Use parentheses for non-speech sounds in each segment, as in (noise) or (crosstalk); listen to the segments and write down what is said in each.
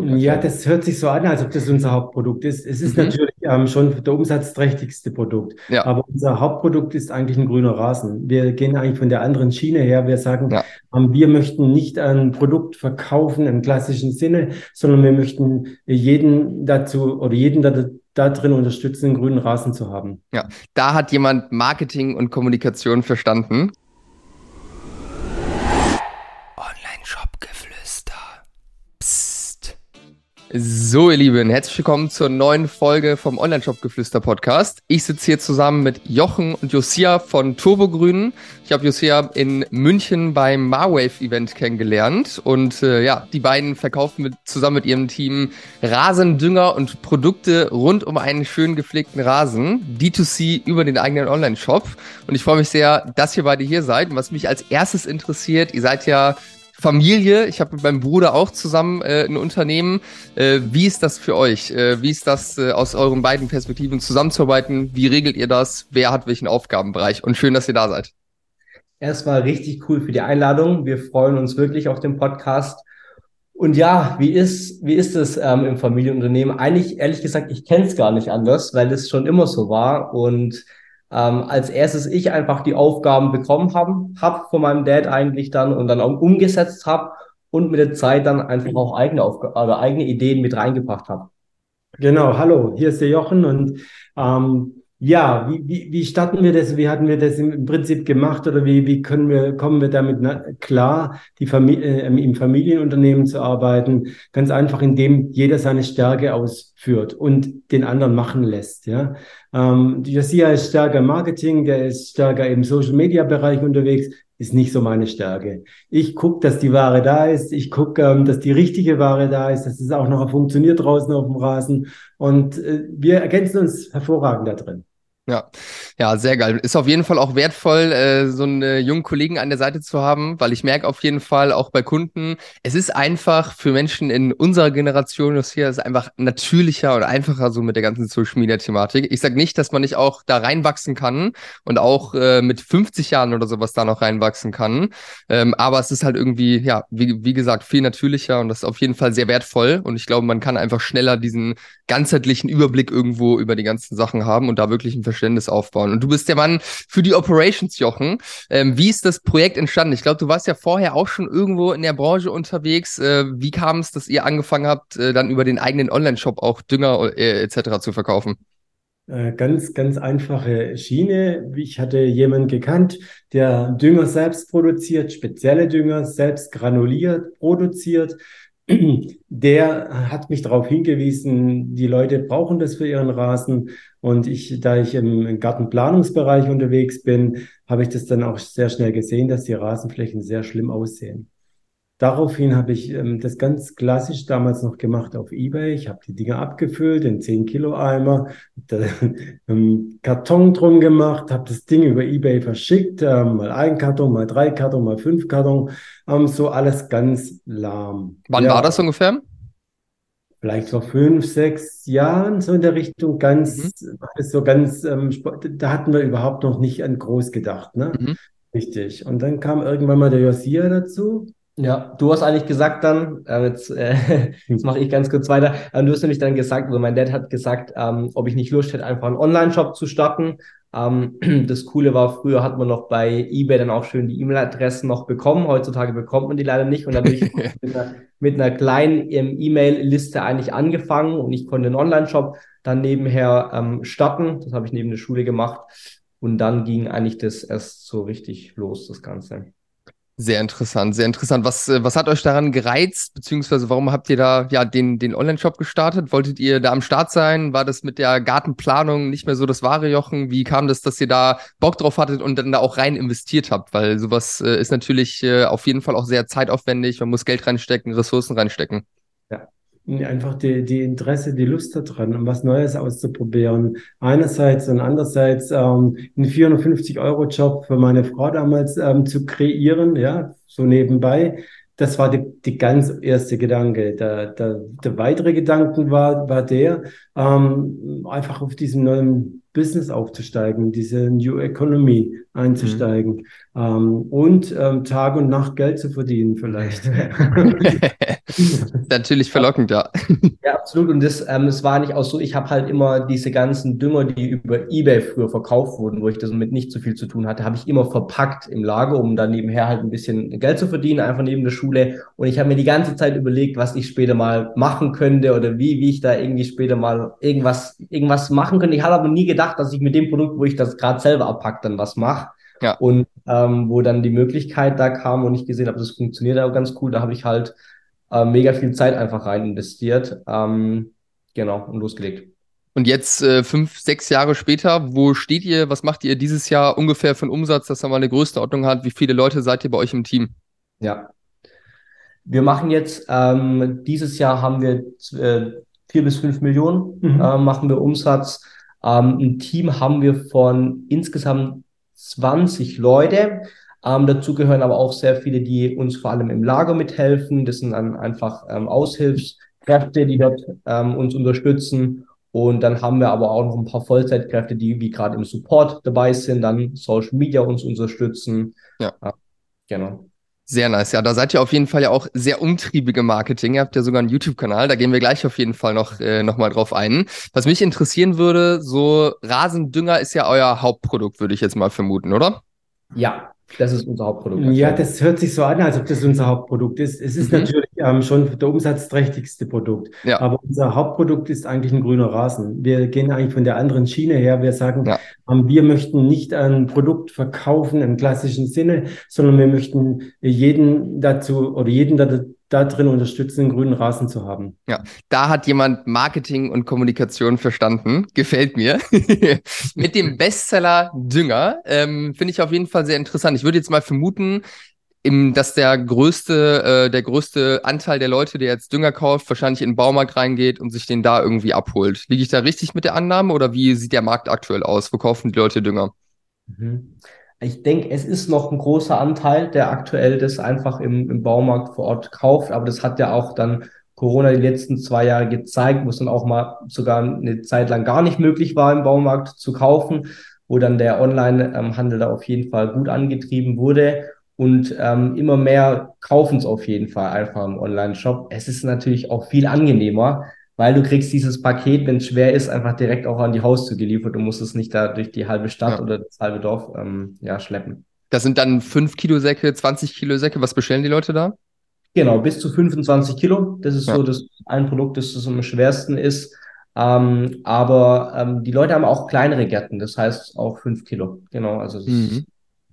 Hauptprodukt? Ja, das hört sich so an, als ob das unser Hauptprodukt ist. Es ist mhm. natürlich ähm, schon der umsatzträchtigste Produkt. Ja. Aber unser Hauptprodukt ist eigentlich ein grüner Rasen. Wir gehen eigentlich von der anderen Schiene her. Wir sagen, ja. ähm, wir möchten nicht ein Produkt verkaufen im klassischen Sinne, sondern wir möchten jeden dazu oder jeden da, da drin unterstützen, einen grünen Rasen zu haben. Ja, da hat jemand Marketing und Kommunikation verstanden. So, ihr Lieben, herzlich willkommen zur neuen Folge vom Online-Shop-Geflüster-Podcast. Ich sitze hier zusammen mit Jochen und Josia von Turbogrünen. Ich habe Josia in München beim Marwave-Event kennengelernt und äh, ja, die beiden verkaufen mit, zusammen mit ihrem Team Rasendünger und Produkte rund um einen schön gepflegten Rasen, D2C über den eigenen Online-Shop. Und ich freue mich sehr, dass ihr beide hier seid. Und was mich als erstes interessiert, ihr seid ja Familie. Ich habe mit meinem Bruder auch zusammen äh, ein Unternehmen. Äh, wie ist das für euch? Äh, wie ist das äh, aus euren beiden Perspektiven zusammenzuarbeiten? Wie regelt ihr das? Wer hat welchen Aufgabenbereich? Und schön, dass ihr da seid. Erstmal richtig cool für die Einladung. Wir freuen uns wirklich auf den Podcast. Und ja, wie ist, wie ist es ähm, im Familienunternehmen? Eigentlich, ehrlich gesagt, ich kenne es gar nicht anders, weil es schon immer so war. Und ähm, als erstes ich einfach die Aufgaben bekommen haben, hab von meinem Dad eigentlich dann und dann auch umgesetzt habe und mit der Zeit dann einfach auch eigene Aufgaben oder eigene Ideen mit reingebracht habe. Genau, hallo, hier ist der Jochen und ähm, ja, wie, wie, wie starten wir das? Wie hatten wir das im Prinzip gemacht oder wie, wie können wir, kommen wir damit klar, die Familie, äh, im Familienunternehmen zu arbeiten? Ganz einfach, indem jeder seine Stärke ausführt und den anderen machen lässt. Ja, ähm, Josia ist stärker im Marketing, der ist stärker im Social Media Bereich unterwegs ist nicht so meine Stärke. Ich gucke, dass die Ware da ist. Ich gucke, ähm, dass die richtige Ware da ist, dass es auch noch funktioniert draußen auf dem Rasen. Und äh, wir ergänzen uns hervorragend da drin. Ja, ja, sehr geil. Ist auf jeden Fall auch wertvoll, äh, so einen äh, jungen Kollegen an der Seite zu haben, weil ich merke auf jeden Fall auch bei Kunden, es ist einfach für Menschen in unserer Generation, das hier ist einfach natürlicher und einfacher so mit der ganzen Social Media Thematik. Ich sage nicht, dass man nicht auch da reinwachsen kann und auch äh, mit 50 Jahren oder sowas da noch reinwachsen kann. Ähm, aber es ist halt irgendwie, ja, wie, wie gesagt, viel natürlicher und das ist auf jeden Fall sehr wertvoll. Und ich glaube, man kann einfach schneller diesen ganzheitlichen Überblick irgendwo über die ganzen Sachen haben und da wirklich ein Verständnis aufbauen. Und du bist der Mann für die Operations, Jochen. Ähm, wie ist das Projekt entstanden? Ich glaube, du warst ja vorher auch schon irgendwo in der Branche unterwegs. Äh, wie kam es, dass ihr angefangen habt, äh, dann über den eigenen Online-Shop auch Dünger äh, etc. zu verkaufen? Äh, ganz, ganz einfache Schiene. Ich hatte jemanden gekannt, der Dünger selbst produziert, spezielle Dünger selbst granuliert, produziert der hat mich darauf hingewiesen, die Leute brauchen das für ihren Rasen. Und ich, da ich im Gartenplanungsbereich unterwegs bin, habe ich das dann auch sehr schnell gesehen, dass die Rasenflächen sehr schlimm aussehen. Daraufhin habe ich ähm, das ganz klassisch damals noch gemacht auf Ebay. Ich habe die Dinger abgefüllt in 10 Kilo Eimer, da, (laughs) ähm, Karton drum gemacht, habe das Ding über Ebay verschickt, äh, mal ein Karton, mal drei Karton, mal fünf Karton, ähm, so alles ganz lahm. Wann ja, war das ungefähr? Vielleicht vor fünf, sechs Jahren, so in der Richtung, ganz, mhm. so ganz, ähm, da hatten wir überhaupt noch nicht an groß gedacht, ne? Mhm. Richtig. Und dann kam irgendwann mal der Josia dazu ja, du hast eigentlich gesagt dann, äh, jetzt, äh, (laughs) jetzt mache ich ganz kurz weiter, äh, du hast nämlich dann gesagt, oder mein Dad hat gesagt, ähm, ob ich nicht Lust hätte, einfach einen Online-Shop zu starten. Ähm, (clears throat) das Coole war, früher hat man noch bei eBay dann auch schön die E-Mail-Adressen noch bekommen. Heutzutage bekommt man die leider nicht. Und dann bin ich (laughs) mit, einer, mit einer kleinen ähm, E-Mail-Liste eigentlich angefangen und ich konnte einen Online-Shop dann nebenher ähm, starten. Das habe ich neben der Schule gemacht. Und dann ging eigentlich das erst so richtig los, das Ganze. Sehr interessant, sehr interessant. Was, äh, was hat euch daran gereizt, beziehungsweise warum habt ihr da ja den, den Online-Shop gestartet? Wolltet ihr da am Start sein? War das mit der Gartenplanung nicht mehr so das wahre Jochen? Wie kam das, dass ihr da Bock drauf hattet und dann da auch rein investiert habt? Weil sowas äh, ist natürlich äh, auf jeden Fall auch sehr zeitaufwendig. Man muss Geld reinstecken, Ressourcen reinstecken einfach die, die Interesse, die Lust daran, um was Neues auszuprobieren. Einerseits und andererseits ähm, einen 450-Euro-Job für meine Frau damals ähm, zu kreieren, ja, so nebenbei. Das war die, die ganz erste Gedanke. Der, der, der weitere Gedanke war, war der, ähm, einfach auf diesem neuen Business aufzusteigen, diese New Economy einzusteigen mhm. ähm, und ähm, Tag und Nacht Geld zu verdienen vielleicht. (laughs) Natürlich verlockend, ja. (laughs) Ja, absolut. Und das, ähm, es war nicht auch so, ich habe halt immer diese ganzen Dünger, die über Ebay früher verkauft wurden, wo ich das mit nicht so viel zu tun hatte, habe ich immer verpackt im Lager, um dann nebenher halt ein bisschen Geld zu verdienen, einfach neben der Schule. Und ich habe mir die ganze Zeit überlegt, was ich später mal machen könnte oder wie, wie ich da irgendwie später mal irgendwas, irgendwas machen könnte. Ich habe aber nie gedacht, dass ich mit dem Produkt, wo ich das gerade selber abpacke, dann was mache. Ja. Und ähm, wo dann die Möglichkeit da kam und ich gesehen habe, das funktioniert auch ganz cool, da habe ich halt äh, mega viel Zeit einfach rein investiert. Ähm, genau, und losgelegt. Und jetzt äh, fünf, sechs Jahre später, wo steht ihr? Was macht ihr dieses Jahr ungefähr für einen Umsatz, dass er mal eine größte Ordnung hat? Wie viele Leute seid ihr bei euch im Team? Ja. Wir machen jetzt, ähm, dieses Jahr haben wir äh, vier bis fünf Millionen, mhm. äh, machen wir Umsatz. Ähm, ein Team haben wir von insgesamt 20 Leute. Ähm, dazu gehören aber auch sehr viele, die uns vor allem im Lager mithelfen. Das sind dann einfach ähm, Aushilfskräfte, die dort ähm, uns unterstützen. Und dann haben wir aber auch noch ein paar Vollzeitkräfte, die wie gerade im Support dabei sind, dann Social Media uns unterstützen. Ja. ja genau. Sehr nice. Ja, da seid ihr auf jeden Fall ja auch sehr umtriebige Marketing. Ihr habt ja sogar einen YouTube-Kanal, da gehen wir gleich auf jeden Fall noch, äh, noch mal drauf ein. Was mich interessieren würde, so Rasendünger ist ja euer Hauptprodukt, würde ich jetzt mal vermuten, oder? Ja, das ist unser Hauptprodukt. Ja, das hört sich so an, als ob das unser Hauptprodukt ist. Es ist mhm. natürlich ähm, schon der umsatzträchtigste Produkt. Ja. Aber unser Hauptprodukt ist eigentlich ein grüner Rasen. Wir gehen eigentlich von der anderen Schiene her. Wir sagen, ja. ähm, wir möchten nicht ein Produkt verkaufen im klassischen Sinne, sondern wir möchten jeden dazu oder jeden da drin unterstützen, einen grünen Rasen zu haben. Ja, da hat jemand Marketing und Kommunikation verstanden. Gefällt mir. (laughs) Mit dem Bestseller Dünger ähm, finde ich auf jeden Fall sehr interessant. Ich würde jetzt mal vermuten, im, dass der größte, äh, der größte Anteil der Leute, der jetzt Dünger kauft, wahrscheinlich in den Baumarkt reingeht und sich den da irgendwie abholt. Liege ich da richtig mit der Annahme oder wie sieht der Markt aktuell aus? Wo kaufen die Leute Dünger? Mhm. Ich denke, es ist noch ein großer Anteil, der aktuell das einfach im, im Baumarkt vor Ort kauft, aber das hat ja auch dann Corona die letzten zwei Jahre gezeigt, wo es dann auch mal sogar eine Zeit lang gar nicht möglich war, im Baumarkt zu kaufen, wo dann der Online-Handel da auf jeden Fall gut angetrieben wurde. Und ähm, immer mehr kaufen es auf jeden Fall einfach im Online-Shop. Es ist natürlich auch viel angenehmer, weil du kriegst dieses Paket, wenn es schwer ist, einfach direkt auch an die Haustür geliefert. Du musst es nicht da durch die halbe Stadt ja. oder das halbe Dorf ähm, ja, schleppen. Das sind dann 5 Kilo Säcke, 20 Kilo Säcke. Was bestellen die Leute da? Genau, bis zu 25 Kilo. Das ist ja. so das ein Produkt, das das am schwersten ist. Ähm, aber ähm, die Leute haben auch kleinere Gärten, das heißt auch 5 Kilo. Genau, also mhm.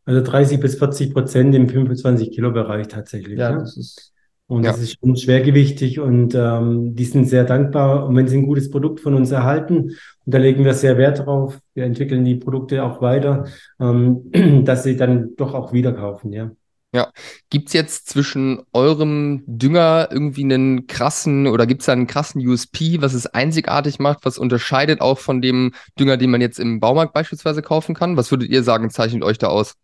also 30 bis 40 Prozent im 25 Kilo Bereich tatsächlich. Ja, ja, das ist und ja. das ist schon schwergewichtig und ähm, die sind sehr dankbar. Und wenn sie ein gutes Produkt von uns erhalten, und da legen wir sehr Wert drauf, wir entwickeln die Produkte auch weiter, ähm, (clears throat) dass sie dann doch auch wieder kaufen, ja. Ja. Gibt es jetzt zwischen eurem Dünger irgendwie einen krassen oder gibt es da einen krassen USP, was es einzigartig macht, was unterscheidet auch von dem Dünger, den man jetzt im Baumarkt beispielsweise kaufen kann? Was würdet ihr sagen, zeichnet euch da aus?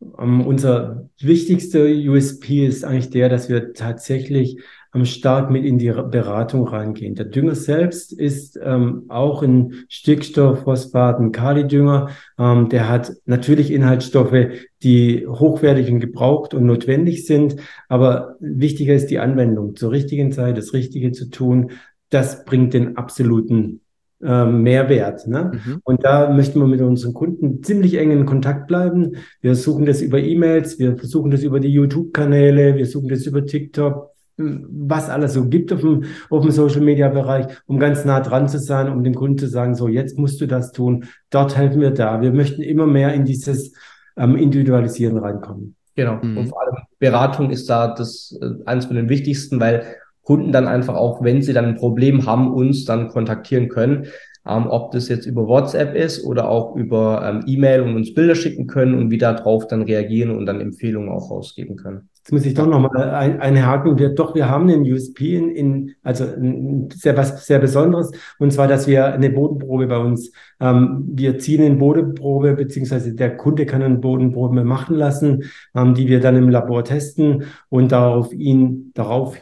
Um, ähm, unser wichtigster USP ist eigentlich der, dass wir tatsächlich um, stark mit in die Beratung reingehen. Der Dünger selbst ist ähm, auch ein Stickstoff, Phosphaten, Kalidünger. Ähm, der hat natürlich Inhaltsstoffe, die hochwertig und gebraucht und notwendig sind. Aber wichtiger ist die Anwendung zur richtigen Zeit, das Richtige zu tun. Das bringt den absoluten ähm, Mehrwert. Ne? Mhm. Und da möchten wir mit unseren Kunden ziemlich eng in Kontakt bleiben. Wir suchen das über E-Mails, wir versuchen das über die YouTube-Kanäle, wir suchen das über TikTok, was alles so gibt auf dem, auf dem Social-Media-Bereich, um ganz nah dran zu sein, um dem Kunden zu sagen, so jetzt musst du das tun, dort helfen wir da. Wir möchten immer mehr in dieses ähm, Individualisieren reinkommen. Genau. Mhm. Und vor allem Beratung ist da das äh, eines von den wichtigsten, weil Kunden dann einfach auch, wenn sie dann ein Problem haben, uns dann kontaktieren können. Ähm, ob das jetzt über WhatsApp ist oder auch über ähm, E-Mail und uns Bilder schicken können und wieder darauf dann reagieren und dann Empfehlungen auch rausgeben können. Jetzt muss ich doch nochmal ein, einhaken. Wir, doch, wir haben einen USP in, in also ein, sehr, was sehr Besonderes. Und zwar, dass wir eine Bodenprobe bei uns, ähm, wir ziehen eine Bodenprobe, beziehungsweise der Kunde kann eine Bodenprobe machen lassen, ähm, die wir dann im Labor testen und darauf ihn, darauf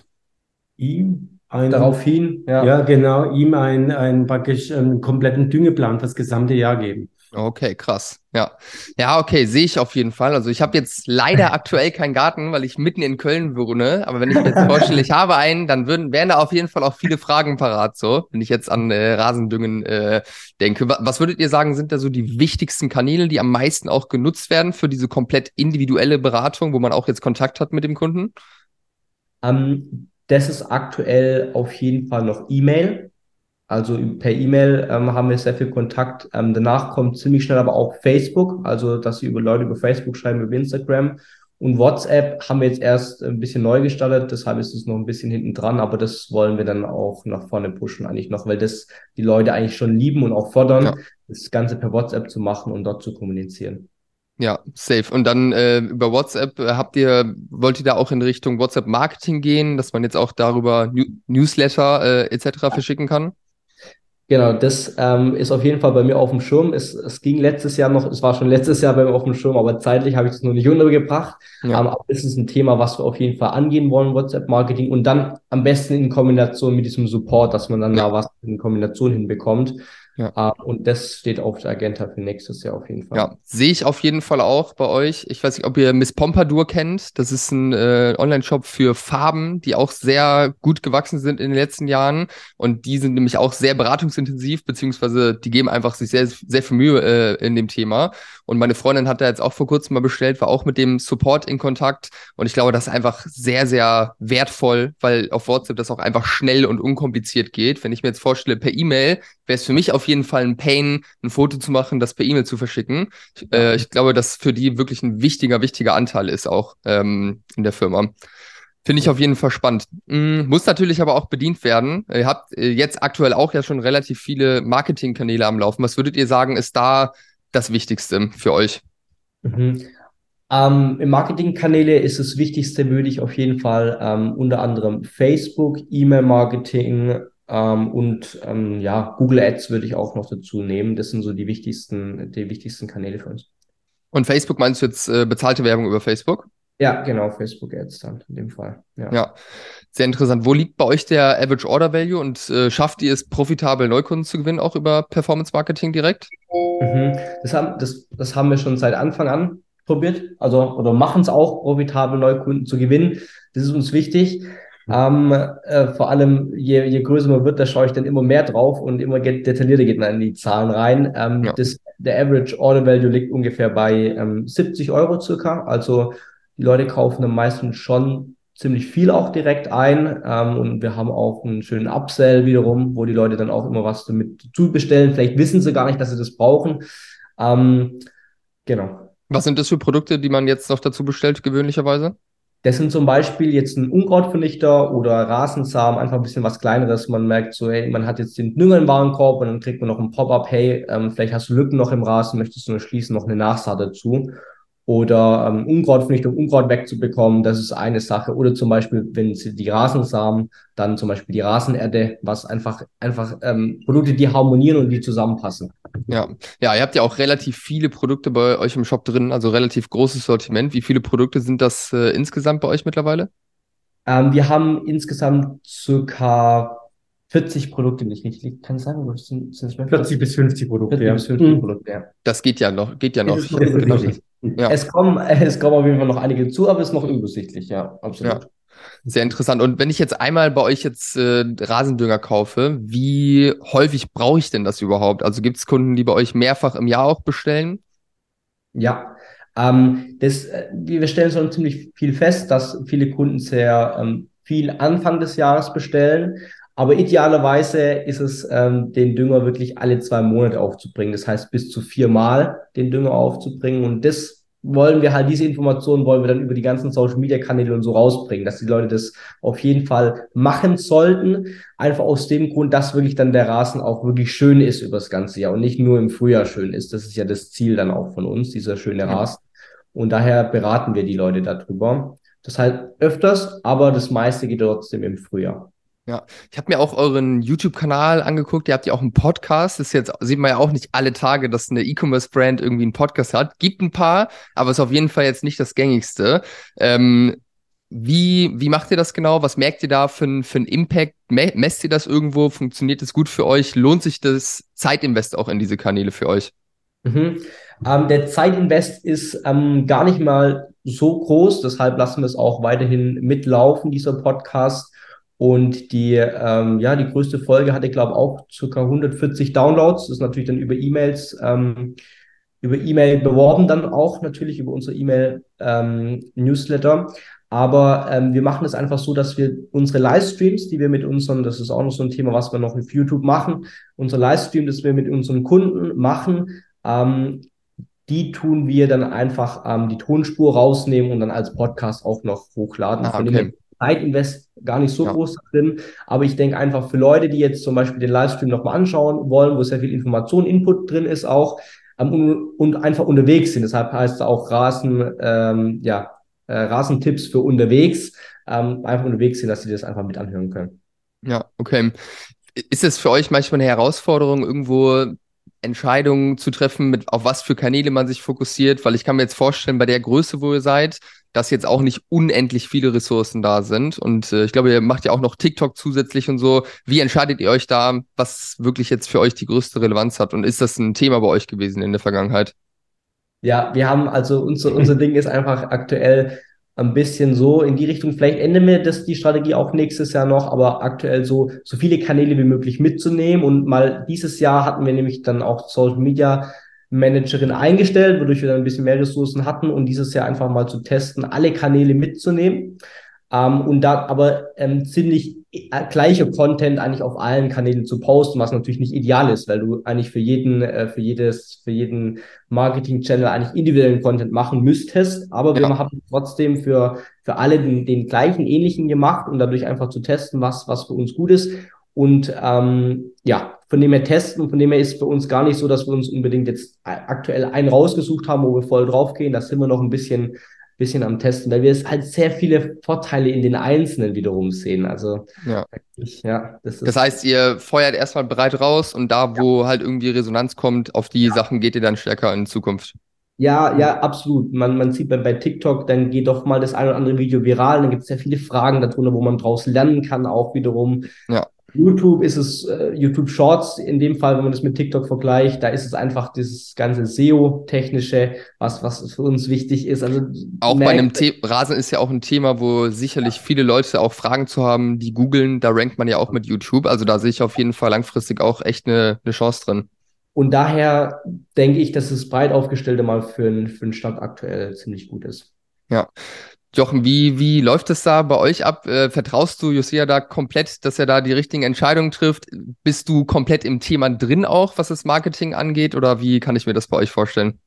ihm ein, Daraufhin, ja. ja, genau, ihm ein, ein praktisch einen kompletten Düngeplan fürs gesamte Jahr geben. Okay, krass. Ja. Ja, okay, sehe ich auf jeden Fall. Also ich habe jetzt leider (laughs) aktuell keinen Garten, weil ich mitten in Köln wohne. Aber wenn ich mir jetzt vorstelle, ich habe einen, dann würden, wären da auf jeden Fall auch viele Fragen parat, so, wenn ich jetzt an äh, Rasendüngen äh, denke. Was würdet ihr sagen, sind da so die wichtigsten Kanäle, die am meisten auch genutzt werden für diese komplett individuelle Beratung, wo man auch jetzt Kontakt hat mit dem Kunden? Um, ähm, das ist aktuell auf jeden Fall noch E-Mail. Also per E-Mail ähm, haben wir sehr viel Kontakt. Ähm, danach kommt ziemlich schnell aber auch Facebook, also dass sie über Leute über Facebook schreiben, über Instagram. Und WhatsApp haben wir jetzt erst ein bisschen neu gestartet, deshalb ist es noch ein bisschen hinten dran, aber das wollen wir dann auch nach vorne pushen eigentlich noch, weil das die Leute eigentlich schon lieben und auch fordern, ja. das Ganze per WhatsApp zu machen und dort zu kommunizieren. Ja, safe. Und dann äh, über WhatsApp äh, habt ihr, wollt ihr da auch in Richtung WhatsApp Marketing gehen, dass man jetzt auch darüber New Newsletter äh, etc. verschicken kann? Genau, das ähm, ist auf jeden Fall bei mir auf dem Schirm. Es, es ging letztes Jahr noch, es war schon letztes Jahr bei mir auf dem Schirm, aber zeitlich habe ich es noch nicht untergebracht. Ja. Ähm, aber es ist ein Thema, was wir auf jeden Fall angehen wollen, WhatsApp-Marketing und dann am besten in Kombination mit diesem Support, dass man dann ja. da was in Kombination hinbekommt. Ja. Uh, und das steht auf der Agenda für nächstes Jahr auf jeden Fall. Ja, sehe ich auf jeden Fall auch bei euch. Ich weiß nicht, ob ihr Miss Pompadour kennt. Das ist ein äh, Online-Shop für Farben, die auch sehr gut gewachsen sind in den letzten Jahren. Und die sind nämlich auch sehr beratungsintensiv, beziehungsweise die geben einfach sich sehr, sehr viel Mühe äh, in dem Thema. Und meine Freundin hat da jetzt auch vor kurzem mal bestellt, war auch mit dem Support in Kontakt. Und ich glaube, das ist einfach sehr, sehr wertvoll, weil auf WhatsApp das auch einfach schnell und unkompliziert geht. Wenn ich mir jetzt vorstelle, per E-Mail wäre es für mich auf jeden Fall ein Pain, ein Foto zu machen, das per E-Mail zu verschicken. Ich, äh, ich glaube, dass für die wirklich ein wichtiger, wichtiger Anteil ist auch ähm, in der Firma. Finde ich auf jeden Fall spannend. Mm, muss natürlich aber auch bedient werden. Ihr habt äh, jetzt aktuell auch ja schon relativ viele Marketingkanäle am Laufen. Was würdet ihr sagen, ist da das Wichtigste für euch? Mhm. Ähm, Im Marketingkanäle ist das Wichtigste, würde ich auf jeden Fall ähm, unter anderem Facebook, E-Mail-Marketing, ähm, und ähm, ja, Google Ads würde ich auch noch dazu nehmen. Das sind so die wichtigsten, die wichtigsten Kanäle für uns. Und Facebook meinst du jetzt äh, bezahlte Werbung über Facebook? Ja, genau, Facebook Ads dann in dem Fall. Ja. ja. Sehr interessant. Wo liegt bei euch der Average Order Value und äh, schafft ihr es, profitabel Neukunden zu gewinnen, auch über Performance Marketing direkt? Mhm. Das, haben, das, das haben wir schon seit Anfang an probiert, also oder machen es auch, profitabel Neukunden zu gewinnen. Das ist uns wichtig. Ähm, äh, vor allem, je, je größer man wird, da schaue ich dann immer mehr drauf und immer detaillierter geht man in die Zahlen rein. Ähm, ja. das, der Average Order Value liegt ungefähr bei ähm, 70 Euro circa. Also die Leute kaufen am meisten schon ziemlich viel auch direkt ein. Ähm, und wir haben auch einen schönen Upsell wiederum, wo die Leute dann auch immer was damit zu bestellen. Vielleicht wissen sie gar nicht, dass sie das brauchen. Ähm, genau. Was sind das für Produkte, die man jetzt noch dazu bestellt, gewöhnlicherweise? Das sind zum Beispiel jetzt ein Unkrautvernichter oder Rasensamen, einfach ein bisschen was Kleineres. Man merkt so, hey, man hat jetzt den Dünger im Warenkorb und dann kriegt man noch ein Pop-up, hey, ähm, vielleicht hast du Lücken noch im Rasen, möchtest du nur schließen, noch eine Nachsaat dazu oder ähm, Unkrautvernichtung, Unkraut wegzubekommen, das ist eine Sache. Oder zum Beispiel, wenn sie die Rasensamen, dann zum Beispiel die Rasenerde, was einfach, einfach ähm, Produkte, die harmonieren und die zusammenpassen. Ja, ja, ihr habt ja auch relativ viele Produkte bei euch im Shop drin, also relativ großes Sortiment. Wie viele Produkte sind das äh, insgesamt bei euch mittlerweile? Ähm, wir haben insgesamt circa 40 Produkte nicht richtig. Kann es sein? Oder sind, sind 40 bis 50 Produkte. 40 ja. bis 50 mhm. Produkte, ja. Das geht ja noch, geht ja noch. Genau. Ja. Es, kommen, (laughs) es kommen auf jeden Fall noch einige zu, aber es ist noch übersichtlich, ja, absolut. Ja. Sehr interessant. Und wenn ich jetzt einmal bei euch jetzt äh, Rasendünger kaufe, wie häufig brauche ich denn das überhaupt? Also gibt es Kunden, die bei euch mehrfach im Jahr auch bestellen? Ja, ähm, das, äh, wir stellen schon ziemlich viel fest, dass viele Kunden sehr ähm, viel Anfang des Jahres bestellen. Aber idealerweise ist es, ähm, den Dünger wirklich alle zwei Monate aufzubringen. Das heißt, bis zu viermal den Dünger aufzubringen. Und das wollen wir halt, diese Informationen wollen wir dann über die ganzen Social Media Kanäle und so rausbringen, dass die Leute das auf jeden Fall machen sollten. Einfach aus dem Grund, dass wirklich dann der Rasen auch wirklich schön ist über das ganze Jahr und nicht nur im Frühjahr schön ist. Das ist ja das Ziel dann auch von uns, dieser schöne Rasen. Und daher beraten wir die Leute darüber. Das halt öfters, aber das meiste geht trotzdem im Frühjahr. Ja, ich habe mir auch euren YouTube-Kanal angeguckt. Ihr habt ja auch einen Podcast. Das ist jetzt sieht man ja auch nicht alle Tage, dass eine E-Commerce-Brand irgendwie einen Podcast hat. Gibt ein paar, aber ist auf jeden Fall jetzt nicht das gängigste. Ähm, wie, wie macht ihr das genau? Was merkt ihr da für, für einen Impact? Messt ihr das irgendwo? Funktioniert das gut für euch? Lohnt sich das Zeitinvest auch in diese Kanäle für euch? Mhm. Ähm, der Zeitinvest ist ähm, gar nicht mal so groß, deshalb lassen wir es auch weiterhin mitlaufen, dieser Podcast. Und die, ähm, ja, die größte Folge hatte, glaube ich, auch circa 140 Downloads. Das ist natürlich dann über E-Mails, ähm, über E-Mail beworben, dann auch natürlich über unsere E-Mail-Newsletter. Ähm, Aber ähm, wir machen es einfach so, dass wir unsere Livestreams, die wir mit unseren, das ist auch noch so ein Thema, was wir noch auf YouTube machen, unser Livestream, das wir mit unseren Kunden machen, ähm, die tun wir dann einfach ähm, die Tonspur rausnehmen und dann als Podcast auch noch hochladen. Ah, okay. Zeitinvest gar nicht so ja. groß drin, aber ich denke einfach für Leute, die jetzt zum Beispiel den Livestream nochmal anschauen wollen, wo sehr viel Information, Input drin ist auch ähm, und, einfach unterwegs sind. Deshalb heißt es auch Rasen, ähm, ja, äh, Rasentipps für unterwegs, ähm, einfach unterwegs sind, dass sie das einfach mit anhören können. Ja, okay. Ist es für euch manchmal eine Herausforderung, irgendwo Entscheidungen zu treffen, mit auf was für Kanäle man sich fokussiert, weil ich kann mir jetzt vorstellen, bei der Größe, wo ihr seid, dass jetzt auch nicht unendlich viele Ressourcen da sind. Und äh, ich glaube, ihr macht ja auch noch TikTok zusätzlich und so. Wie entscheidet ihr euch da, was wirklich jetzt für euch die größte Relevanz hat? Und ist das ein Thema bei euch gewesen in der Vergangenheit? Ja, wir haben also unser, unser Ding ist einfach aktuell ein bisschen so in die Richtung. Vielleicht ändern wir das, die Strategie auch nächstes Jahr noch, aber aktuell so, so viele Kanäle wie möglich mitzunehmen. Und mal dieses Jahr hatten wir nämlich dann auch Social Media Managerin eingestellt, wodurch wir dann ein bisschen mehr Ressourcen hatten und dieses Jahr einfach mal zu testen, alle Kanäle mitzunehmen. Ähm, und da aber ähm, ziemlich äh, gleiche Content eigentlich auf allen Kanälen zu posten, was natürlich nicht ideal ist, weil du eigentlich für jeden, äh, für jedes, für jeden Marketing-Channel eigentlich individuellen Content machen müsstest. Aber ja. wir haben trotzdem für, für alle den, den gleichen, ähnlichen gemacht und dadurch einfach zu testen, was, was für uns gut ist. Und ähm, ja, von dem her testen und von dem her ist für uns gar nicht so, dass wir uns unbedingt jetzt aktuell einen rausgesucht haben, wo wir voll draufgehen. Da sind wir noch ein bisschen bisschen am Testen, weil wir es halt sehr viele Vorteile in den Einzelnen wiederum sehen. Also ja, ich, ja das, ist das heißt, ihr feuert erstmal breit raus und da, wo ja. halt irgendwie Resonanz kommt, auf die ja. Sachen geht ihr dann stärker in Zukunft. Ja, ja, absolut. Man, man sieht bei, bei TikTok, dann geht doch mal das ein oder andere Video viral, dann gibt es sehr viele Fragen darunter, wo man draus lernen kann, auch wiederum. Ja. YouTube ist es, äh, YouTube Shorts in dem Fall, wenn man das mit TikTok vergleicht, da ist es einfach dieses ganze SEO-technische, was, was für uns wichtig ist. Also auch bei einem The Rasen ist ja auch ein Thema, wo sicherlich ja. viele Leute auch Fragen zu haben, die googeln, da rankt man ja auch mit YouTube. Also da sehe ich auf jeden Fall langfristig auch echt eine, eine Chance drin. Und daher denke ich, dass das breit aufgestellte mal für, einen für einen Stand aktuell ziemlich gut ist. Ja, Jochen, wie, wie läuft es da bei euch ab? Äh, vertraust du Josia da komplett, dass er da die richtigen Entscheidungen trifft? Bist du komplett im Thema drin auch, was das Marketing angeht? Oder wie kann ich mir das bei euch vorstellen?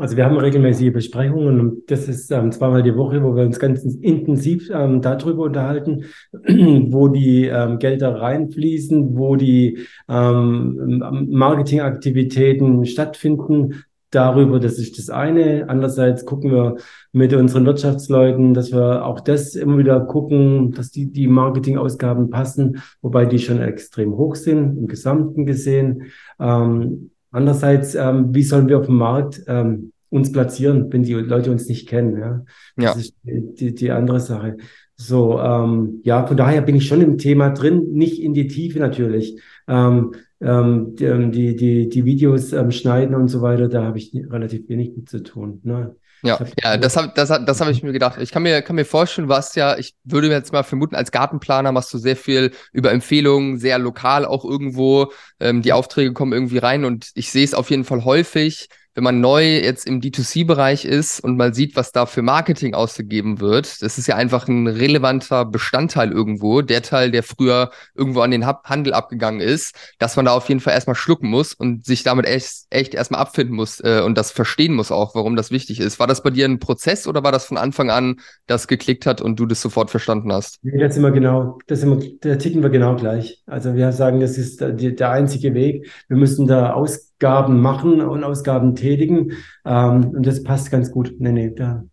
Also wir haben regelmäßige Besprechungen und das ist ähm, zweimal die Woche, wo wir uns ganz intensiv ähm, darüber unterhalten, (clears throat) wo die ähm, Gelder reinfließen, wo die ähm, Marketingaktivitäten stattfinden, darüber, das ist das eine. Andererseits gucken wir mit unseren Wirtschaftsleuten, dass wir auch das immer wieder gucken, dass die, die Marketingausgaben passen, wobei die schon extrem hoch sind, im Gesamten gesehen. Ähm, andererseits, ähm, wie sollen wir auf dem Markt ähm, uns platzieren, wenn die Leute uns nicht kennen? Ja, das ja. ist die, die andere Sache. So, ähm, ja, von daher bin ich schon im Thema drin, nicht in die Tiefe natürlich. Ähm, ähm, die, ähm, die, die, die Videos ähm, schneiden und so weiter, da habe ich relativ wenig mit zu tun. Ne? Ja, ja, das habe das, das hab ich mir gedacht. Ich kann mir, kann mir vorstellen, hast ja, ich würde jetzt mal vermuten, als Gartenplaner machst du sehr viel über Empfehlungen, sehr lokal auch irgendwo. Ähm, die Aufträge kommen irgendwie rein und ich sehe es auf jeden Fall häufig, wenn man neu jetzt im D2C-Bereich ist und mal sieht, was da für Marketing ausgegeben wird, das ist ja einfach ein relevanter Bestandteil irgendwo, der Teil, der früher irgendwo an den Handel abgegangen ist, dass man da auf jeden Fall erstmal schlucken muss und sich damit echt, echt erstmal abfinden muss äh, und das verstehen muss auch, warum das wichtig ist. War das bei dir ein Prozess oder war das von Anfang an, das geklickt hat und du das sofort verstanden hast? Nee, das immer genau, das immer, da ticken wir genau gleich. Also wir sagen, das ist der, der einzige Weg. Wir müssen da aus Ausgaben machen und Ausgaben tätigen. Ähm, und das passt ganz gut. Nee, nee, da,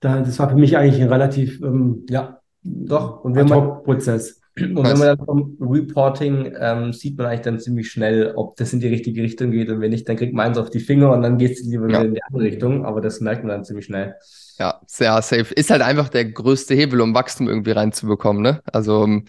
da, das war für mich eigentlich ein relativ, ähm, ja, doch, und wenn man, Prozess. (clears throat) Und wenn man dann vom Reporting ähm, sieht man eigentlich dann ziemlich schnell, ob das in die richtige Richtung geht und wenn nicht, dann kriegt man eins auf die Finger und dann geht es lieber ja. in die andere Richtung, aber das merkt man dann ziemlich schnell. Ja, sehr safe. Ist halt einfach der größte Hebel, um Wachstum irgendwie reinzubekommen, ne? Also, ähm,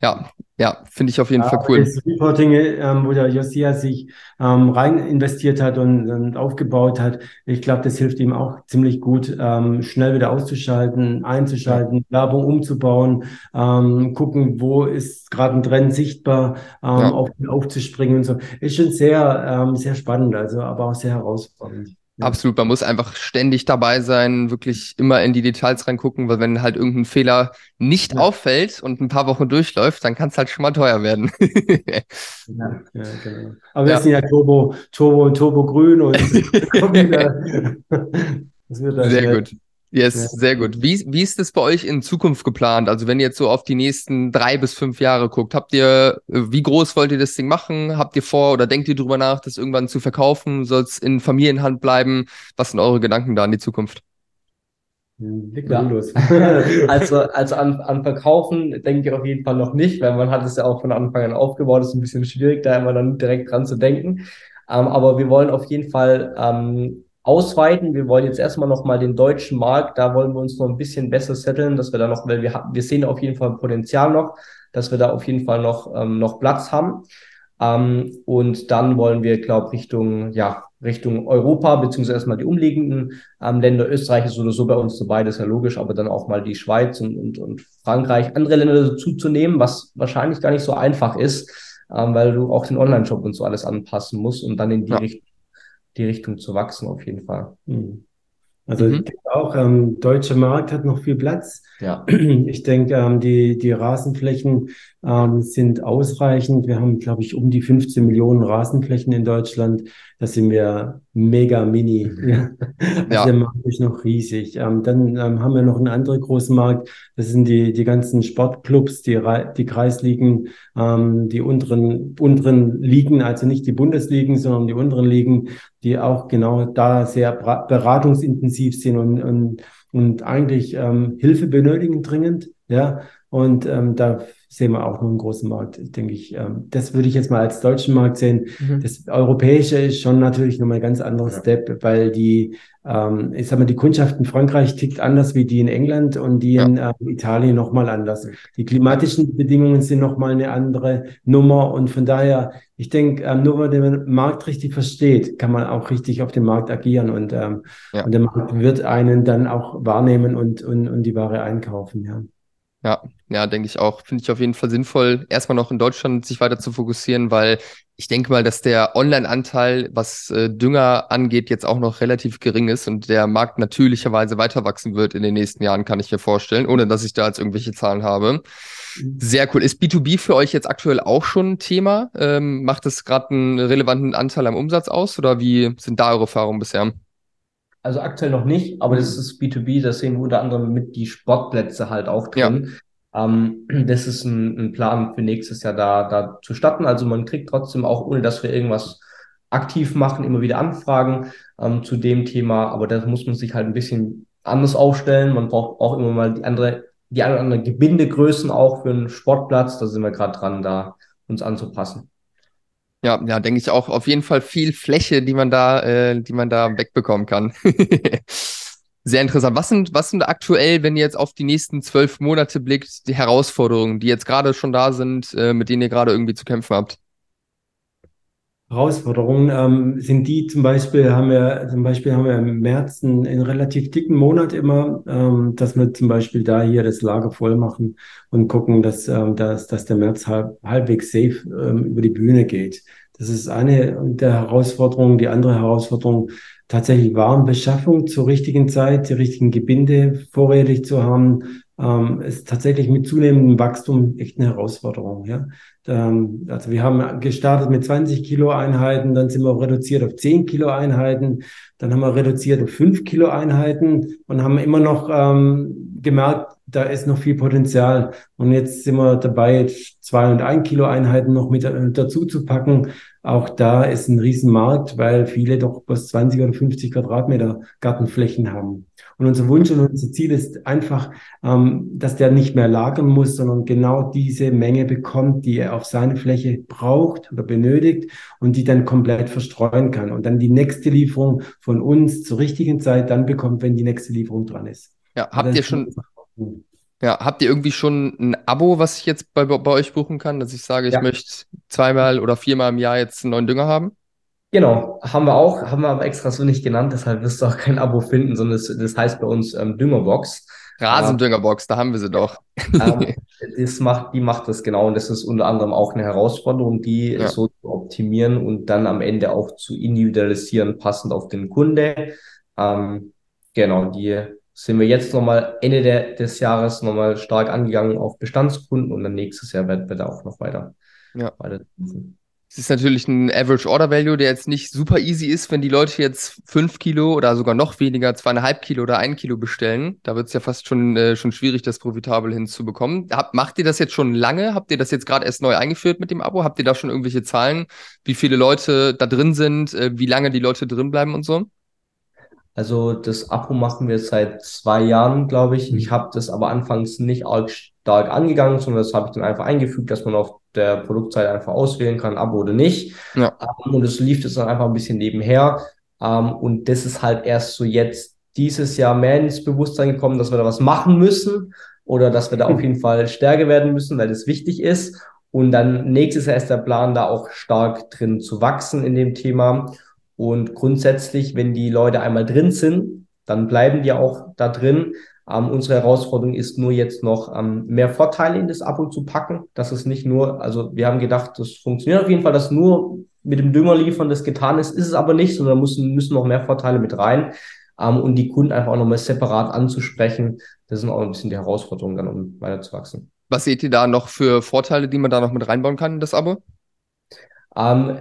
ja, ja, finde ich auf jeden ja, Fall cool. Das Reporting, ähm, wo der Josia sich ähm, rein investiert hat und, und aufgebaut hat, ich glaube, das hilft ihm auch ziemlich gut, ähm, schnell wieder auszuschalten, einzuschalten. Werbung umzubauen, ähm, gucken, wo ist gerade ein Trend sichtbar, ähm, ja. auf, aufzuspringen und so. Ist schon sehr, ähm, sehr spannend, also aber auch sehr herausfordernd. Absolut, man muss einfach ständig dabei sein, wirklich immer in die Details reingucken, weil wenn halt irgendein Fehler nicht ja. auffällt und ein paar Wochen durchläuft, dann kann es halt schon mal teuer werden. (laughs) ja, ja, genau. Aber wir sind ja Turbo, Turbo und Turbo Grün und (laughs) (laughs) das wird Sehr schnell. gut. Yes, ja. sehr gut. Wie, wie ist das bei euch in Zukunft geplant? Also wenn ihr jetzt so auf die nächsten drei bis fünf Jahre guckt, habt ihr, wie groß wollt ihr das Ding machen? Habt ihr vor oder denkt ihr drüber nach, das irgendwann zu verkaufen? Soll es in Familienhand bleiben? Was sind eure Gedanken da in die Zukunft? Ja. (laughs) also also an, an Verkaufen denke ich auf jeden Fall noch nicht, weil man hat es ja auch von Anfang an aufgebaut. Es ist ein bisschen schwierig, da immer dann direkt dran zu denken. Ähm, aber wir wollen auf jeden Fall ähm, ausweiten. Wir wollen jetzt erstmal nochmal den deutschen Markt, da wollen wir uns noch ein bisschen besser setteln, dass wir da noch, weil wir, wir sehen auf jeden Fall Potenzial noch, dass wir da auf jeden Fall noch, ähm, noch Platz haben. Ähm, und dann wollen wir, glaube Richtung, ja, Richtung Europa, beziehungsweise erstmal die umliegenden ähm, Länder. Österreich ist oder so bei uns dabei, das ist ja logisch, aber dann auch mal die Schweiz und, und, und Frankreich, andere Länder dazu zu nehmen, was wahrscheinlich gar nicht so einfach ist, ähm, weil du auch den Online-Shop und so alles anpassen musst und dann in die ja. Richtung die Richtung zu wachsen, auf jeden Fall. Mhm. Also mhm. ich denke auch, ähm, deutscher Markt hat noch viel Platz. Ja. (clears throat) Ich denke, ähm, die, die Rasenflächen ähm, sind ausreichend. Wir haben, glaube ich, um die 15 Millionen Rasenflächen in Deutschland. Da sind wir mega mini. Ja. (laughs) Also ja. der Markt ist noch riesig. Ähm, dann ähm, haben wir noch einen anderen großen Markt. Das sind die, die ganzen Sportclubs, die, die Kreisligen, ähm, die unteren, unteren Ligen, also nicht die Bundesligen, sondern die unteren Ligen, die auch genau da sehr beratungsintensiv sind und, und, und eigentlich ähm, Hilfe benötigen dringend. Ja, und ähm, da sehen wir auch noch einen großen Markt, denke ich. Ähm, das würde ich jetzt mal als deutschen Markt sehen. Mhm. Das europäische ist schon natürlich nochmal ein ganz anderer ja. Step, weil die, ähm, ich sag mal, die Kundschaft in Frankreich tickt anders wie die in England und die ja. in äh, Italien nochmal anders. Die klimatischen Bedingungen sind nochmal eine andere Nummer und von daher, ich denke, ähm, nur wenn man den Markt richtig versteht, kann man auch richtig auf dem Markt agieren und, ähm, ja. und der Markt wird einen dann auch wahrnehmen und, und, und die Ware einkaufen, ja. Ja, ja, denke ich auch. Finde ich auf jeden Fall sinnvoll, erstmal noch in Deutschland sich weiter zu fokussieren, weil ich denke mal, dass der Online-Anteil, was äh, Dünger angeht, jetzt auch noch relativ gering ist und der Markt natürlicherweise weiter wachsen wird in den nächsten Jahren, kann ich mir vorstellen, ohne dass ich da jetzt irgendwelche Zahlen habe. Mhm. Sehr cool. Ist B2B für euch jetzt aktuell auch schon ein Thema? Ähm, macht es gerade einen relevanten Anteil am Umsatz aus oder wie sind da eure Erfahrungen bisher? Also aktuell noch nicht, aber das ist B2B, da sehen wir unter anderem mit die Sportplätze halt auch drin. Ja. Ähm, das ist ein, ein, Plan für nächstes Jahr da, da zu starten. Also man kriegt trotzdem auch, ohne dass wir irgendwas aktiv machen, immer wieder Anfragen ähm, zu dem Thema, aber da muss man sich halt ein bisschen anders aufstellen. Man braucht auch immer mal die andere, die eine oder andere Gebindegrößen auch für einen Sportplatz. Da sind wir gerade dran, da uns anzupassen. Ja, ja, denke ich auch. Auf jeden Fall viel Fläche, die man da, äh, die man da wegbekommen kann. (laughs) Sehr interessant. Was sind, was sind aktuell, wenn ihr jetzt auf die nächsten zwölf Monate blickt, die Herausforderungen, die jetzt gerade schon da sind, äh, mit denen ihr gerade irgendwie zu kämpfen habt? Herausforderungen ähm, sind die zum Beispiel, haben wir, zum Beispiel haben wir im März einen, einen relativ dicken Monat immer, ähm, dass wir zum Beispiel da hier das Lager voll machen und gucken, dass, ähm, dass, dass der März halb, halbwegs safe ähm, über die Bühne geht. Das ist eine der Herausforderungen. Die andere Herausforderung, tatsächlich Warenbeschaffung zur richtigen Zeit, die richtigen Gebinde vorrätig zu haben, ähm, ist tatsächlich mit zunehmendem Wachstum echt eine Herausforderung. Ja? Ähm, also wir haben gestartet mit 20 Kilo Einheiten, dann sind wir reduziert auf 10 Kilo Einheiten, dann haben wir reduziert auf 5 Kilo Einheiten und haben immer noch ähm, gemerkt, da ist noch viel Potenzial. Und jetzt sind wir dabei, zwei und ein Kilo Einheiten noch mit äh, dazu zu packen. Auch da ist ein Riesenmarkt, weil viele doch bloß 20 oder 50 Quadratmeter Gartenflächen haben. Und unser Wunsch und unser Ziel ist einfach, ähm, dass der nicht mehr lagern muss, sondern genau diese Menge bekommt, die er auf seine Fläche braucht oder benötigt und die dann komplett verstreuen kann und dann die nächste Lieferung von uns zur richtigen Zeit dann bekommt, wenn die nächste Lieferung dran ist. Ja, habt ihr schon, ja, habt ihr irgendwie schon ein Abo, was ich jetzt bei, bei euch buchen kann, dass ich sage, ich ja. möchte zweimal oder viermal im Jahr jetzt einen neuen Dünger haben? Genau, haben wir auch, haben wir aber extra so nicht genannt, deshalb wirst du auch kein Abo finden, sondern das, das heißt bei uns ähm, Düngerbox. Rasendüngerbox, da haben wir sie doch. ähm, (laughs) das macht, die macht das genau und das ist unter anderem auch eine Herausforderung, die ja. so zu optimieren und dann am Ende auch zu individualisieren, passend auf den Kunde. Ähm, genau, die sind wir jetzt nochmal Ende der, des Jahres nochmal stark angegangen auf Bestandskunden und dann nächstes Jahr wird, wird auch noch weiter. Ja. Weiter es ist natürlich ein Average Order Value, der jetzt nicht super easy ist, wenn die Leute jetzt fünf Kilo oder sogar noch weniger, zweieinhalb Kilo oder ein Kilo bestellen. Da wird es ja fast schon, äh, schon schwierig, das profitabel hinzubekommen. Hab, macht ihr das jetzt schon lange? Habt ihr das jetzt gerade erst neu eingeführt mit dem Abo? Habt ihr da schon irgendwelche Zahlen, wie viele Leute da drin sind, äh, wie lange die Leute drin bleiben und so? Also das Abo machen wir seit zwei Jahren, glaube ich. Ich habe das aber anfangs nicht arg stark angegangen, sondern das habe ich dann einfach eingefügt, dass man auf der Produktseite einfach auswählen kann, Abo oder nicht. Ja. Ähm, und es lief das dann einfach ein bisschen nebenher. Ähm, und das ist halt erst so jetzt dieses Jahr mehr ins Bewusstsein gekommen, dass wir da was machen müssen oder dass wir da auf jeden Fall stärker werden müssen, weil das wichtig ist. Und dann nächstes Jahr ist der Plan, da auch stark drin zu wachsen in dem Thema. Und grundsätzlich, wenn die Leute einmal drin sind, dann bleiben die auch da drin. Ähm, unsere Herausforderung ist nur jetzt noch ähm, mehr Vorteile in das Abo zu packen. Das ist nicht nur, also wir haben gedacht, das funktioniert auf jeden Fall, dass nur mit dem Dünger liefern das getan ist, ist es aber nicht, sondern müssen, müssen noch mehr Vorteile mit rein. Ähm, und die Kunden einfach auch nochmal separat anzusprechen. Das ist auch ein bisschen die Herausforderung dann, um weiterzuwachsen. Was seht ihr da noch für Vorteile, die man da noch mit reinbauen kann in das Abo? Ähm,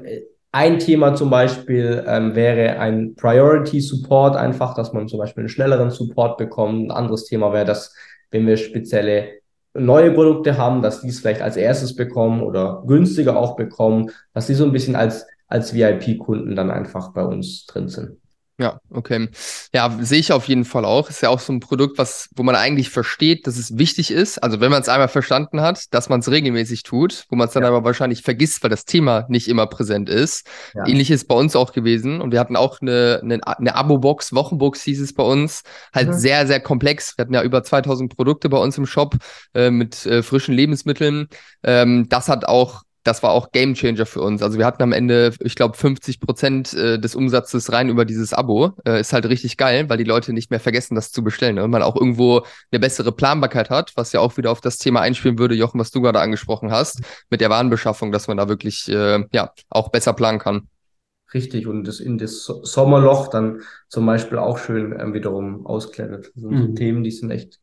ein Thema zum Beispiel ähm, wäre ein Priority Support, einfach, dass man zum Beispiel einen schnelleren Support bekommt. Ein anderes Thema wäre, dass wenn wir spezielle neue Produkte haben, dass die es vielleicht als erstes bekommen oder günstiger auch bekommen, dass die so ein bisschen als, als VIP-Kunden dann einfach bei uns drin sind. Ja, okay. Ja, sehe ich auf jeden Fall auch. Ist ja auch so ein Produkt, was, wo man eigentlich versteht, dass es wichtig ist. Also wenn man es einmal verstanden hat, dass man es regelmäßig tut, wo man es dann ja. aber wahrscheinlich vergisst, weil das Thema nicht immer präsent ist. Ja. Ähnlich ist bei uns auch gewesen. Und wir hatten auch eine, eine, eine Abo-Box, Wochenbox hieß es bei uns. Halt mhm. sehr, sehr komplex. Wir hatten ja über 2000 Produkte bei uns im Shop äh, mit äh, frischen Lebensmitteln. Ähm, das hat auch das war auch Game Changer für uns. Also wir hatten am Ende, ich glaube, 50 Prozent äh, des Umsatzes rein über dieses Abo. Äh, ist halt richtig geil, weil die Leute nicht mehr vergessen, das zu bestellen. Ne? Und man auch irgendwo eine bessere Planbarkeit hat, was ja auch wieder auf das Thema einspielen würde, Jochen, was du gerade angesprochen hast, mit der Warenbeschaffung, dass man da wirklich äh, ja auch besser planen kann. Richtig, und das in das Sommerloch dann zum Beispiel auch schön ähm, wiederum auskleidet. Das sind mhm. so Themen, die sind echt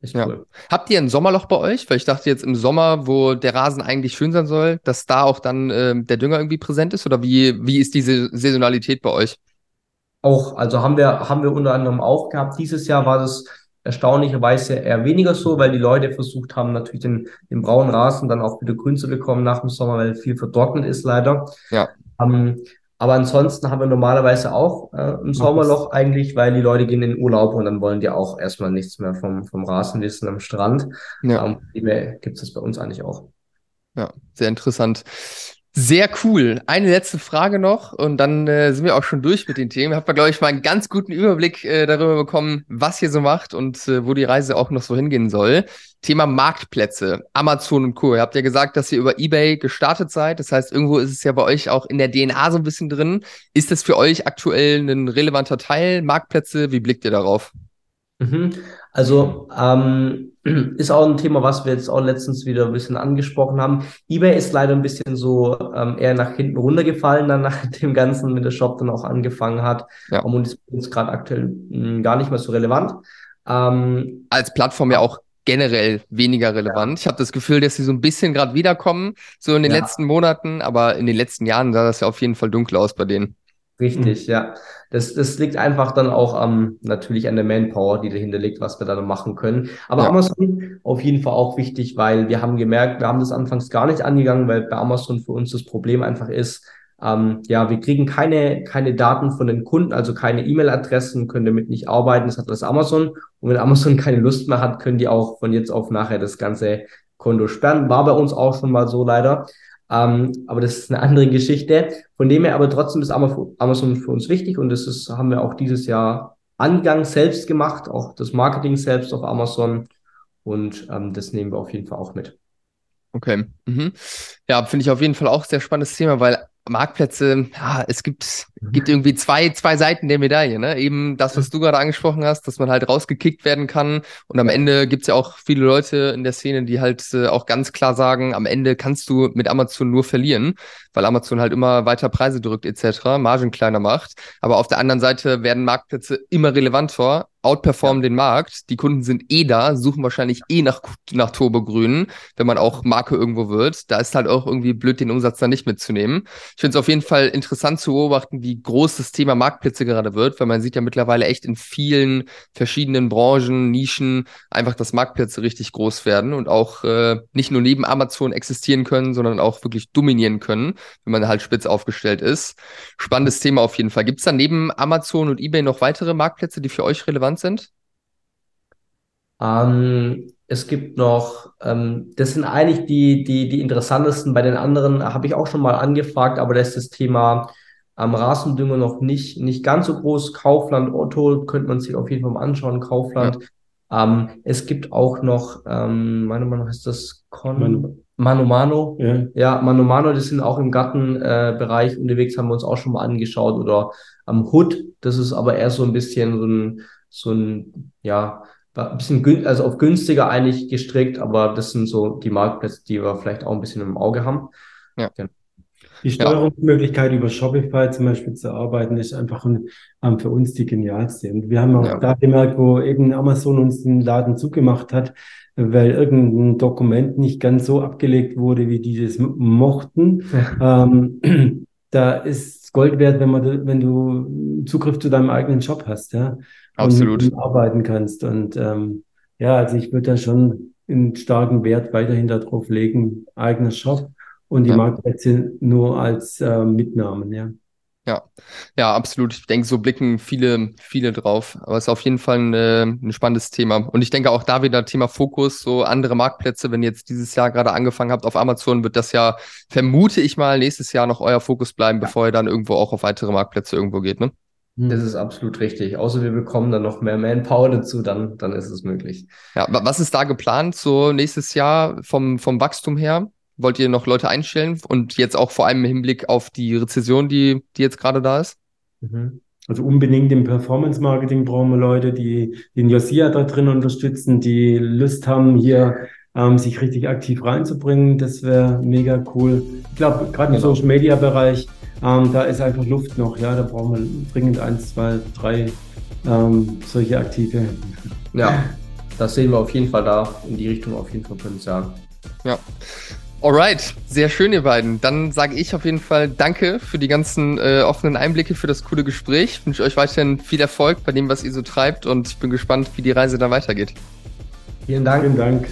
Echt ja. cool. Habt ihr ein Sommerloch bei euch? Weil ich dachte jetzt im Sommer, wo der Rasen eigentlich schön sein soll, dass da auch dann äh, der Dünger irgendwie präsent ist? Oder wie, wie ist diese Saisonalität bei euch? Auch, also haben wir, haben wir unter anderem auch gehabt. Dieses Jahr war das erstaunlicherweise eher weniger so, weil die Leute versucht haben, natürlich den, den braunen Rasen dann auch wieder grün zu bekommen nach dem Sommer, weil viel vertrocknet ist leider. Ja. Ähm, aber ansonsten haben wir normalerweise auch äh, ein Sommerloch eigentlich, weil die Leute gehen in den Urlaub und dann wollen die auch erstmal nichts mehr vom, vom Rasen wissen am Strand. Ja. Ähm, gibt es bei uns eigentlich auch. Ja, sehr interessant. Sehr cool. Eine letzte Frage noch und dann äh, sind wir auch schon durch mit den Themen. Habt ihr, glaube ich, mal einen ganz guten Überblick äh, darüber bekommen, was ihr so macht und äh, wo die Reise auch noch so hingehen soll. Thema Marktplätze, Amazon und Co. Ihr habt ja gesagt, dass ihr über eBay gestartet seid. Das heißt, irgendwo ist es ja bei euch auch in der DNA so ein bisschen drin. Ist das für euch aktuell ein relevanter Teil? Marktplätze, wie blickt ihr darauf? Mhm. Also ähm, (clears throat) ist auch ein Thema, was wir jetzt auch letztens wieder ein bisschen angesprochen haben. eBay ist leider ein bisschen so ähm, eher nach hinten runtergefallen, dann nach (laughs) dem Ganzen mit der Shop dann auch angefangen hat. Ja. Und ist uns gerade aktuell mh, hm, gar nicht mehr so relevant. Ähm, Als Plattform ja auch generell weniger relevant. Ja. Ich habe das Gefühl, dass sie so ein bisschen gerade wiederkommen, so in den ja. letzten Monaten, aber in den letzten Jahren sah das ja auf jeden Fall dunkel aus bei denen. Richtig, mhm. ja. Das, das liegt einfach dann auch am, natürlich an der Manpower, die dahinter liegt, was wir da machen können. Aber ja. Amazon auf jeden Fall auch wichtig, weil wir haben gemerkt, wir haben das anfangs gar nicht angegangen, weil bei Amazon für uns das Problem einfach ist, ähm, ja, wir kriegen keine, keine Daten von den Kunden, also keine E-Mail-Adressen, können damit nicht arbeiten. Das hat das Amazon. Und wenn Amazon (laughs) keine Lust mehr hat, können die auch von jetzt auf nachher das ganze Konto sperren. War bei uns auch schon mal so leider. Ähm, aber das ist eine andere Geschichte. Von dem her aber trotzdem ist Amazon für uns wichtig und das ist, haben wir auch dieses Jahr Angang selbst gemacht, auch das Marketing selbst auf Amazon und ähm, das nehmen wir auf jeden Fall auch mit. Okay. Mhm. Ja, finde ich auf jeden Fall auch sehr spannendes Thema, weil Marktplätze, ja, es gibt, mhm. gibt irgendwie zwei, zwei Seiten der Medaille, ne? Eben das, was du gerade angesprochen hast, dass man halt rausgekickt werden kann. Und am Ende gibt's ja auch viele Leute in der Szene, die halt äh, auch ganz klar sagen, am Ende kannst du mit Amazon nur verlieren, weil Amazon halt immer weiter Preise drückt etc., Margen kleiner macht. Aber auf der anderen Seite werden Marktplätze immer relevanter, outperformen ja. den Markt. Die Kunden sind eh da, suchen wahrscheinlich eh nach, nach Turbo-Grün, wenn man auch Marke irgendwo wird. Da ist halt auch irgendwie blöd, den Umsatz dann nicht mitzunehmen. Ich finde es auf jeden Fall interessant zu beobachten, wie groß das Thema Marktplätze gerade wird, weil man sieht ja mittlerweile echt in vielen verschiedenen Branchen, Nischen einfach, dass Marktplätze richtig groß werden und auch äh, nicht nur neben Amazon existieren können, sondern auch wirklich dominieren können, wenn man halt spitz aufgestellt ist. Spannendes Thema auf jeden Fall. Gibt es da neben Amazon und eBay noch weitere Marktplätze, die für euch relevant sind? Ähm, es gibt noch, ähm, das sind eigentlich die, die, die interessantesten. Bei den anderen habe ich auch schon mal angefragt, aber da ist das Thema am ähm, Rasendünger noch nicht, nicht ganz so groß. Kaufland, Otto könnte man sich auf jeden Fall mal anschauen. Kaufland. Ja. Ähm, es gibt auch noch, ähm, meiner Meinung nach ist das Con Manu Mano Mano. Ja. ja, Mano Mano, die sind auch im Gartenbereich äh, unterwegs, haben wir uns auch schon mal angeschaut. Oder am Hood, das ist aber eher so ein bisschen so ein, so ein, ja, ein bisschen also auf günstiger eigentlich gestrickt, aber das sind so die Marktplätze, die wir vielleicht auch ein bisschen im Auge haben. Ja. Genau. Die Steuerungsmöglichkeit ja. über Shopify zum Beispiel zu arbeiten, ist einfach ein, um, für uns die genialste. Und wir haben auch ja. da gemerkt, wo eben Amazon uns den Laden zugemacht hat, weil irgendein Dokument nicht ganz so abgelegt wurde, wie die das mochten. Ja. Ähm, da ist Gold wert, wenn man, wenn du Zugriff zu deinem eigenen Shop hast, ja. Absolut. Und arbeiten kannst. Und ähm, ja, also ich würde da schon einen starken Wert weiterhin darauf legen, eigener Shop und die ja. Marktplätze nur als äh, Mitnahmen, ja. Ja, ja, absolut. Ich denke, so blicken viele, viele drauf. Aber es ist auf jeden Fall ein, äh, ein spannendes Thema. Und ich denke auch da wieder Thema Fokus, so andere Marktplätze. Wenn ihr jetzt dieses Jahr gerade angefangen habt auf Amazon, wird das ja, vermute ich mal, nächstes Jahr noch euer Fokus bleiben, bevor ihr dann irgendwo auch auf weitere Marktplätze irgendwo geht, ne? Das ist absolut richtig. Außer wir bekommen dann noch mehr Manpower dazu, dann, dann ist es möglich. Ja, was ist da geplant, so nächstes Jahr vom, vom Wachstum her? Wollt ihr noch Leute einstellen? Und jetzt auch vor allem im Hinblick auf die Rezession, die, die jetzt gerade da ist? Mhm. Also unbedingt im Performance-Marketing brauchen wir Leute, die den Josia da drin unterstützen, die Lust haben, hier ähm, sich richtig aktiv reinzubringen. Das wäre mega cool. Ich glaube, gerade im genau. Social-Media-Bereich, ähm, da ist einfach Luft noch. Ja, da brauchen wir dringend eins, zwei, drei ähm, solche Aktive. Ja, das sehen wir auf jeden Fall da in die Richtung auf jeden Fall Potenzial. Ja. Alright, sehr schön, ihr beiden. Dann sage ich auf jeden Fall Danke für die ganzen äh, offenen Einblicke, für das coole Gespräch. Ich wünsche euch weiterhin viel Erfolg bei dem, was ihr so treibt und ich bin gespannt, wie die Reise da weitergeht. Vielen Dank. Vielen Dank.